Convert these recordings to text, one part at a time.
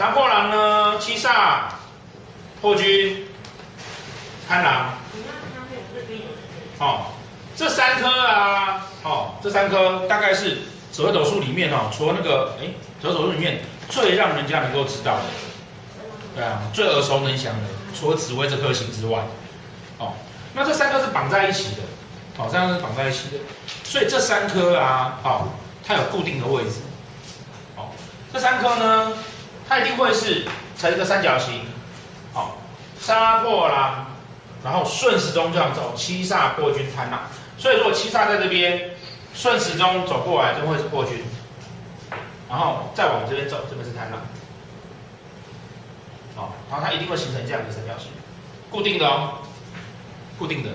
叫杀破狼。呢，七煞、破军、贪狼。哦，这三颗啊，哦，这三颗大概是紫微斗数里面哦，除了那个哎，紫微斗数里面最让人家能够知道的，对啊，最耳熟能详的，除了紫微这颗星之外，哦，那这三颗是绑在一起的，哦，这样是绑在一起的，所以这三颗啊，哦，它有固定的位置，哦，这三颗呢，它一定会是成一个三角形，哦，杀破狼。然后顺时钟这样走，七煞破军贪狼。所以如果七煞在这边，顺时钟走过来就会是破军，然后再往这边走，这边是贪狼。好，然后它一定会形成这样的三角形，固定的哦，固定的。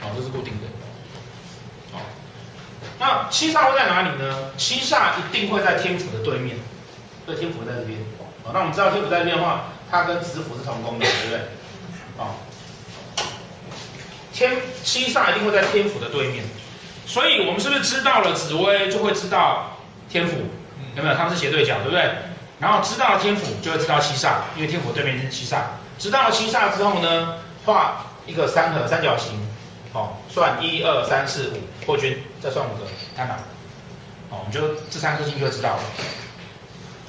好，这是固定的。好，那七煞会在哪里呢？七煞一定会在天府的对面，对，天府在这边。哦，那我们知道天府在这边的话，它跟子府是同宫的，对不对？哦，天七煞一定会在天府的对面，所以我们是不是知道了紫薇就会知道天府？有没有？他们是斜对角，对不对？然后知道了天府就会知道七煞，因为天府对面是七煞。知道了七煞之后呢，画一个三合三角形，哦，算一二三四五破军，再算五个贪狼，哦，我们就这三颗星就知道了。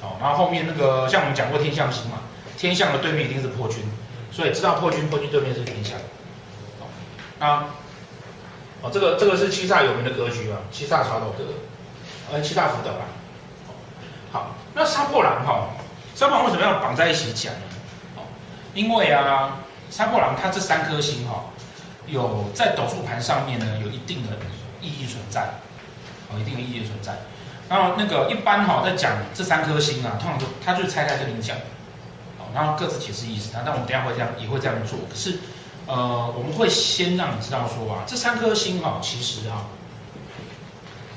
哦，然后后面那个像我们讲过天象星嘛，天象的对面一定是破军。所以知道破军，破军对面是天象。哦，啊，哦，这个这个是七煞有名的格局啊，七煞朝斗格，呃，七煞福德吧。好，那杀破狼哈，杀破狼为什么要绑在一起讲呢？哦，因为啊，杀破狼它这三颗星哈，有在斗数盘上面呢，有一定的意义存在，哦，一定的意义存在。然后那个一般哈，在讲这三颗星啊，通常就他就拆开跟你讲。然后各自解释意思，但我们等下会这样也会这样做。可是，呃，我们会先让你知道说啊，这三颗星哈，其实啊，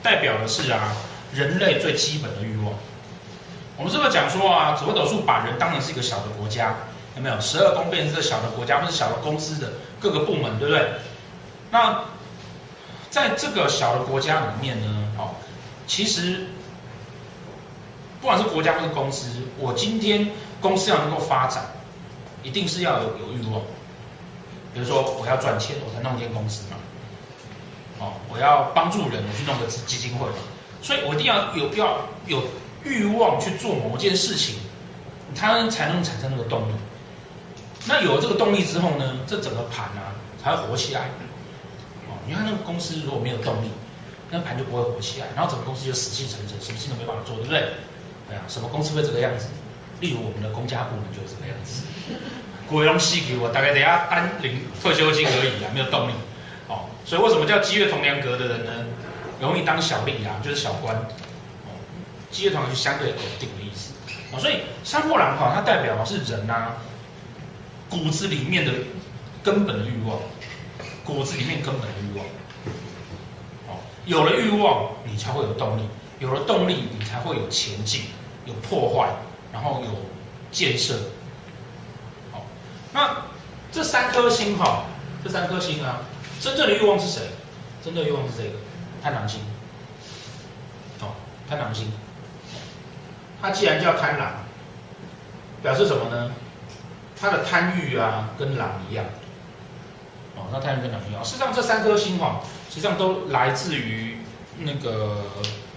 代表的是啊，人类最基本的欲望。我们是不是讲说啊，紫微斗数把人当成是一个小的国家，有没有？十二宫变成这个小的国家，或是小的公司的各个部门，对不对？那在这个小的国家里面呢，哦，其实不管是国家或是公司，我今天。公司要能够发展，一定是要有有欲望。比如说，我要赚钱，我才弄间公司嘛。哦，我要帮助人，我去弄个基金会嘛。所以我一定要有要有欲望去做某件事情，它才能产生那个动力。那有了这个动力之后呢，这整个盘啊才会活起来。哦，你看那个公司如果没有动力，那盘就不会活起来，然后整个公司就死气沉沉，什么事情都没办法做，对不对？对啊，什么公司会这个样子？例如我们的公家部门就是这个样子，国荣西给我大概等下单领退休金而已啊，没有动力。哦，所以为什么叫机月同梁格的人呢，容易当小吏啊，就是小官。哦，机月同梁就相对稳定的意思。哦，所以三破狼哈，它代表是人呐、啊，骨子里面的根本的欲望，骨子里面根本的欲望。有了欲望，你才会有动力，有了动力，你才会有前进，有破坏。然后有建设，好，那这三颗星哈，这三颗星啊，真正的欲望是谁？真正的欲望是这个贪狼星，哦，贪狼星，它既然叫贪狼，表示什么呢？它的贪欲啊，跟狼一样，哦，那太阳跟狼一样。实际上这三颗星哈，实际上都来自于那个，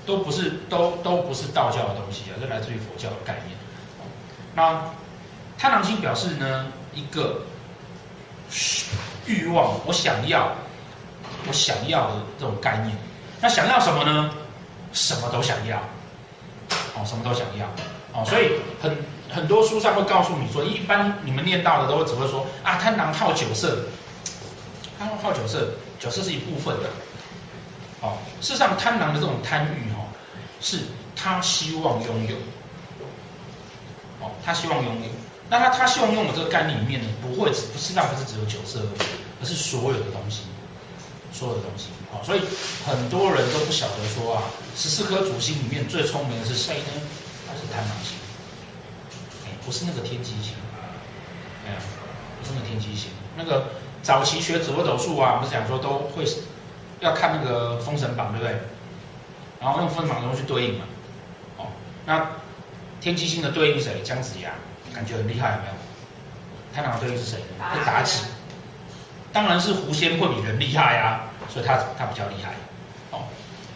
都不是都都不是道教的东西啊，都来自于佛教的概念。那贪狼星表示呢，一个欲望，我想要，我想要的这种概念。那想要什么呢？什么都想要，哦，什么都想要，哦，所以很很多书上会告诉你说，一般你们念到的都会只会说啊，贪狼好酒色，贪狼好酒色，酒色是一部分的，哦，事实上贪狼的这种贪欲哈，是他希望拥有。哦他希望拥有，那他他希望拥有这个概念里面呢，不会只不是那不是只有酒色而已，而是所有的东西，所有的东西。好，所以很多人都不晓得说啊，十四颗主星里面最聪明的是谁呢？他是贪狼星？哎，不是那个天机星，哎，不是那个天机星。那个早期学紫微斗数啊，不是讲说都会要看那个封神榜，对不对？然后用分房中去对应嘛。哦，那天机星的对应谁？姜子牙，感觉很厉害，有没有？太阳的对应是谁？是妲己。当然是狐仙会比人厉害啊，所以他他比较厉害。哦，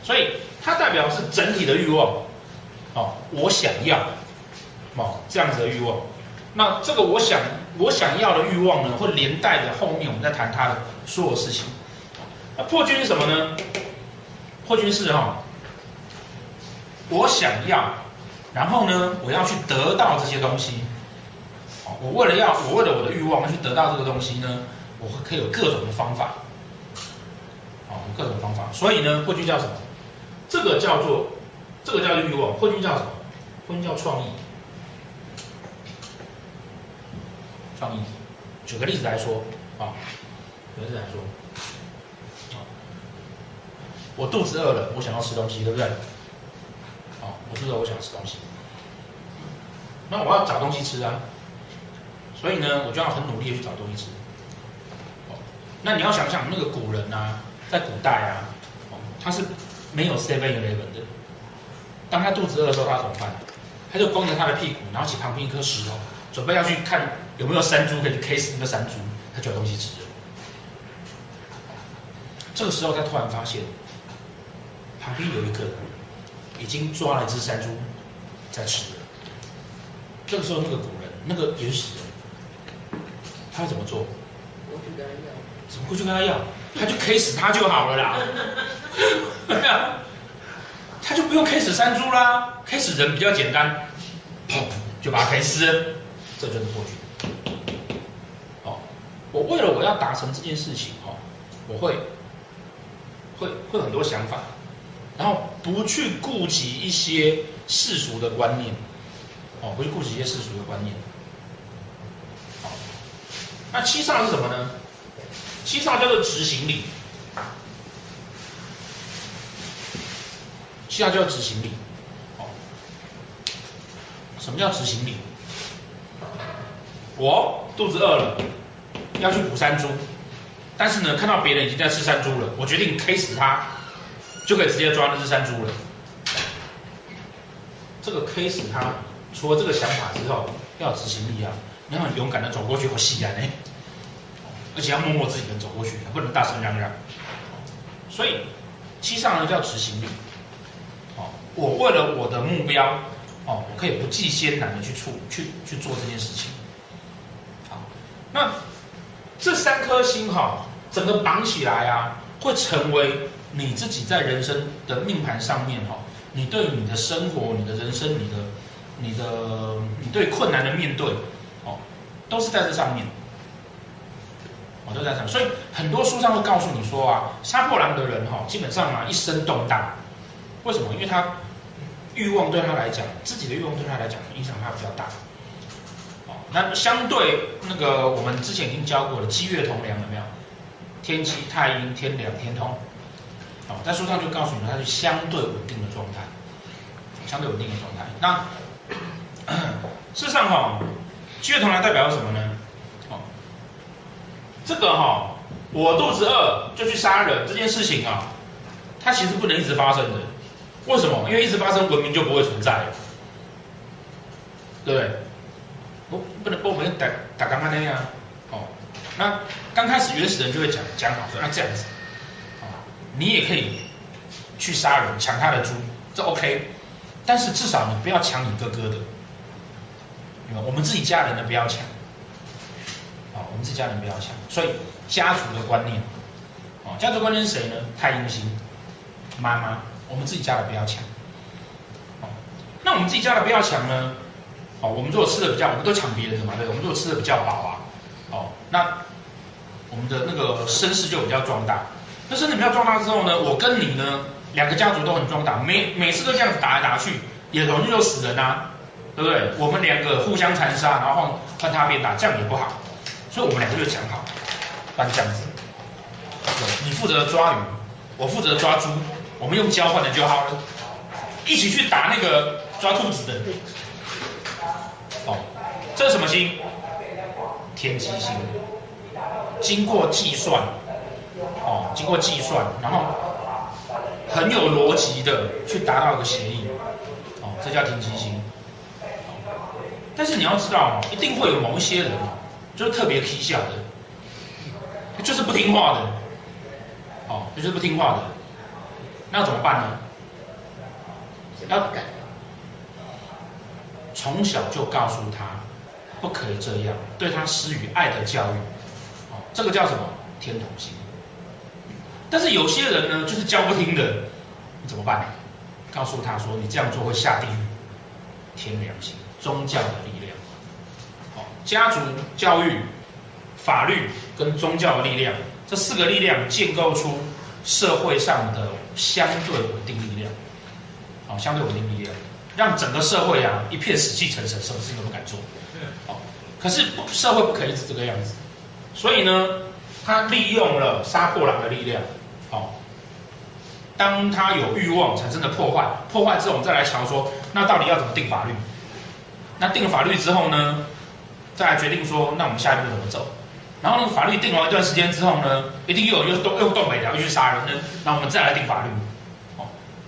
所以它代表是整体的欲望。哦，我想要，哦这样子的欲望。那这个我想我想要的欲望呢，会连带着后面我们在谈它的所有事情。那破军是什么呢？破军是哈、哦，我想要，然后呢，我要去得到这些东西。我为了要，我为了我的欲望去得到这个东西呢，我可以有各种的方法。哦，各种方法。所以呢，破军叫什么？这个叫做，这个叫做欲望。破军叫什么？破军叫创意。创意，举个例子来说，啊，举个例子来说，啊，我肚子饿了，我想要吃东西，对不对？啊，我肚子饿，我想吃东西，那我要找东西吃啊，所以呢，我就要很努力的去找东西吃。哦，那你要想想那个古人啊，在古代啊，他是没有 Seven Eleven 的，当他肚子饿的时候，他怎么办？他就光着他的屁股，然后起旁边一颗石头。准备要去看有没有山猪可以去 K 死那个山猪，他就有东西吃。这个时候他突然发现，旁边有一个已经抓了一只山猪在吃。这个时候那个古人，那个原始人，他会怎么做？我去跟他要。怎么会去跟他要？他就 K 死他就好了啦。他就不用 K 死山猪啦，case 人比较简单，就把他 K 死了。这就是过去。我为了我要达成这件事情，哦，我会会会很多想法，然后不去顾及一些世俗的观念，哦，不去顾及一些世俗的观念。好，那七煞是什么呢？七煞叫做执行力。七煞叫执行力。哦，什么叫执行力？我肚子饿了，要去捕山猪，但是呢，看到别人已经在吃山猪了，我决定 K 死他，就可以直接抓那只山猪了。这个 K 死他，除了这个想法之后，要执行力啊，你要很勇敢的走过去，好戏啊，而且要默默自己人走过去，不能大声嚷嚷。所以七上呢叫执行力。哦，我为了我的目标，哦，我可以不计艰难的去处去去做这件事情。好那这三颗星哈，整个绑起来啊，会成为你自己在人生的命盘上面哈，你对你的生活、你的人生、你的、你的、你对困难的面对，哦，都是在这上面，哦，都在这上。所以很多书上会告诉你说啊，杀破狼的人哈，基本上啊一生动荡，为什么？因为他欲望对他来讲，自己的欲望对他来讲影响他比较大。那相对那个我们之前已经教过的七月同梁有没有？天机、太阴、天梁、天通，哦，在书上就告诉你们，它是相对稳定的状态，相对稳定的状态。那事实上哈，七月同梁代表什么呢？哦，这个哈，我肚子饿就去杀人这件事情啊，它其实不能一直发生的。为什么？因为一直发生，文明就不会存在了，对？不，不能不能打打刚刚那样哦。那刚开始原始人就会讲讲好说，那这样子，哦，你也可以去杀人抢他的猪，这 OK。但是至少你不要抢你哥哥的，我们自己家人的不要抢，哦，我们自己家人不要抢。所以家族的观念，哦，家族观念是谁呢？太阴星，妈妈，我们自己家的不要抢。哦，那我们自己家的不要抢呢？哦，我们如果吃的比较，我们都抢别人的嘛，对，我们如果吃的比较饱啊，哦，那我们的那个声势就比较壮大。那声势比较壮大之后呢，我跟你呢，两个家族都很壮大，每每次都这样子打来打去，也容易就死人啊，对不对？我们两个互相残杀，然后换换他变大，这样也不好。所以我们两个就讲好，办这样子，你负责抓鱼，我负责抓猪，我们用交换的就好了，一起去打那个抓兔子的。哦，这是什么星？天机星。经过计算，哦，经过计算，然后很有逻辑的去达到一个协议，哦，这叫天机星。但是你要知道哦，一定会有某一些人哦，就是特别皮笑的，就是不听话的，哦，就是不听话的，那怎么办呢？要改，从小就告诉他不可以这样，对他施予爱的教育，哦，这个叫什么？天同心。但是有些人呢，就是教不听的，你怎么办？告诉他说，你这样做会下地狱，天良心。宗教的力量，哦，家族教育、法律跟宗教的力量，这四个力量建构出社会上的相对稳定力量，好，相对稳定力量，让整个社会啊一片死气沉沉，什么事情都不敢做。好，可是社会不可以一直这个样子，所以呢，他利用了杀破狼的力量，好，当他有欲望产生的破坏，破坏之后我们再来瞧说，那到底要怎么定法律？那定了法律之后呢，再来决定说，那我们下一步怎么走？然后呢，法律定完一段时间之后呢，一定又有又动又动北条又去杀人呢，那我们再来定法律。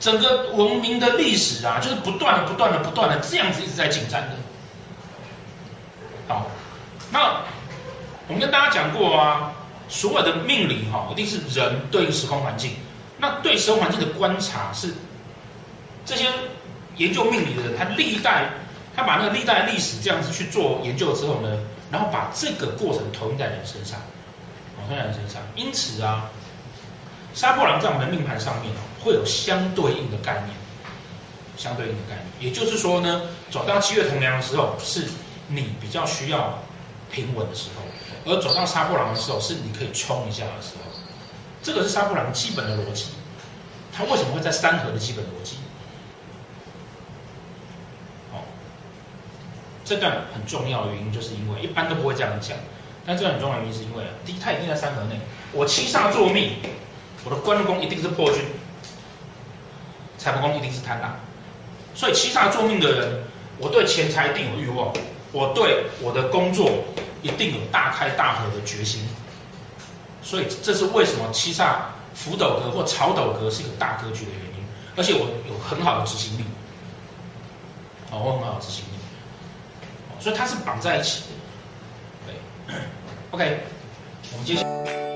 整个文明的历史啊，就是不断的、不断的、不断的这样子一直在进展的。好，那我们跟大家讲过啊，所有的命理哈，一定是人对应时空环境。那对时空环境的观察是这些研究命理的人，他历代。他把那个历代历史这样子去做研究之后呢，然后把这个过程投影在人身上，投影在人身上。因此啊，杀破狼在我们的命盘上面会有相对应的概念，相对应的概念。也就是说呢，走到七月同梁的时候，是你比较需要平稳的时候；而走到杀破狼的时候，是你可以冲一下的时候。这个是杀破狼基本的逻辑。它为什么会在三合的基本逻辑？这段很重要的原因，就是因为一般都不会这样讲，但这段很重要的原因是因为，第一，它一定在三合内，我七煞作命，我的官禄宫一定是破军，财帛宫一定是贪婪，所以七煞坐命的人，我对钱财一定有欲望，我对我的工作一定有大开大合的决心，所以这是为什么七煞福斗格或曹斗格是一个大格局的原因，而且我有很好的执行力，好，我很好的执行力。所以它是绑在一起的，对，OK，我们接下。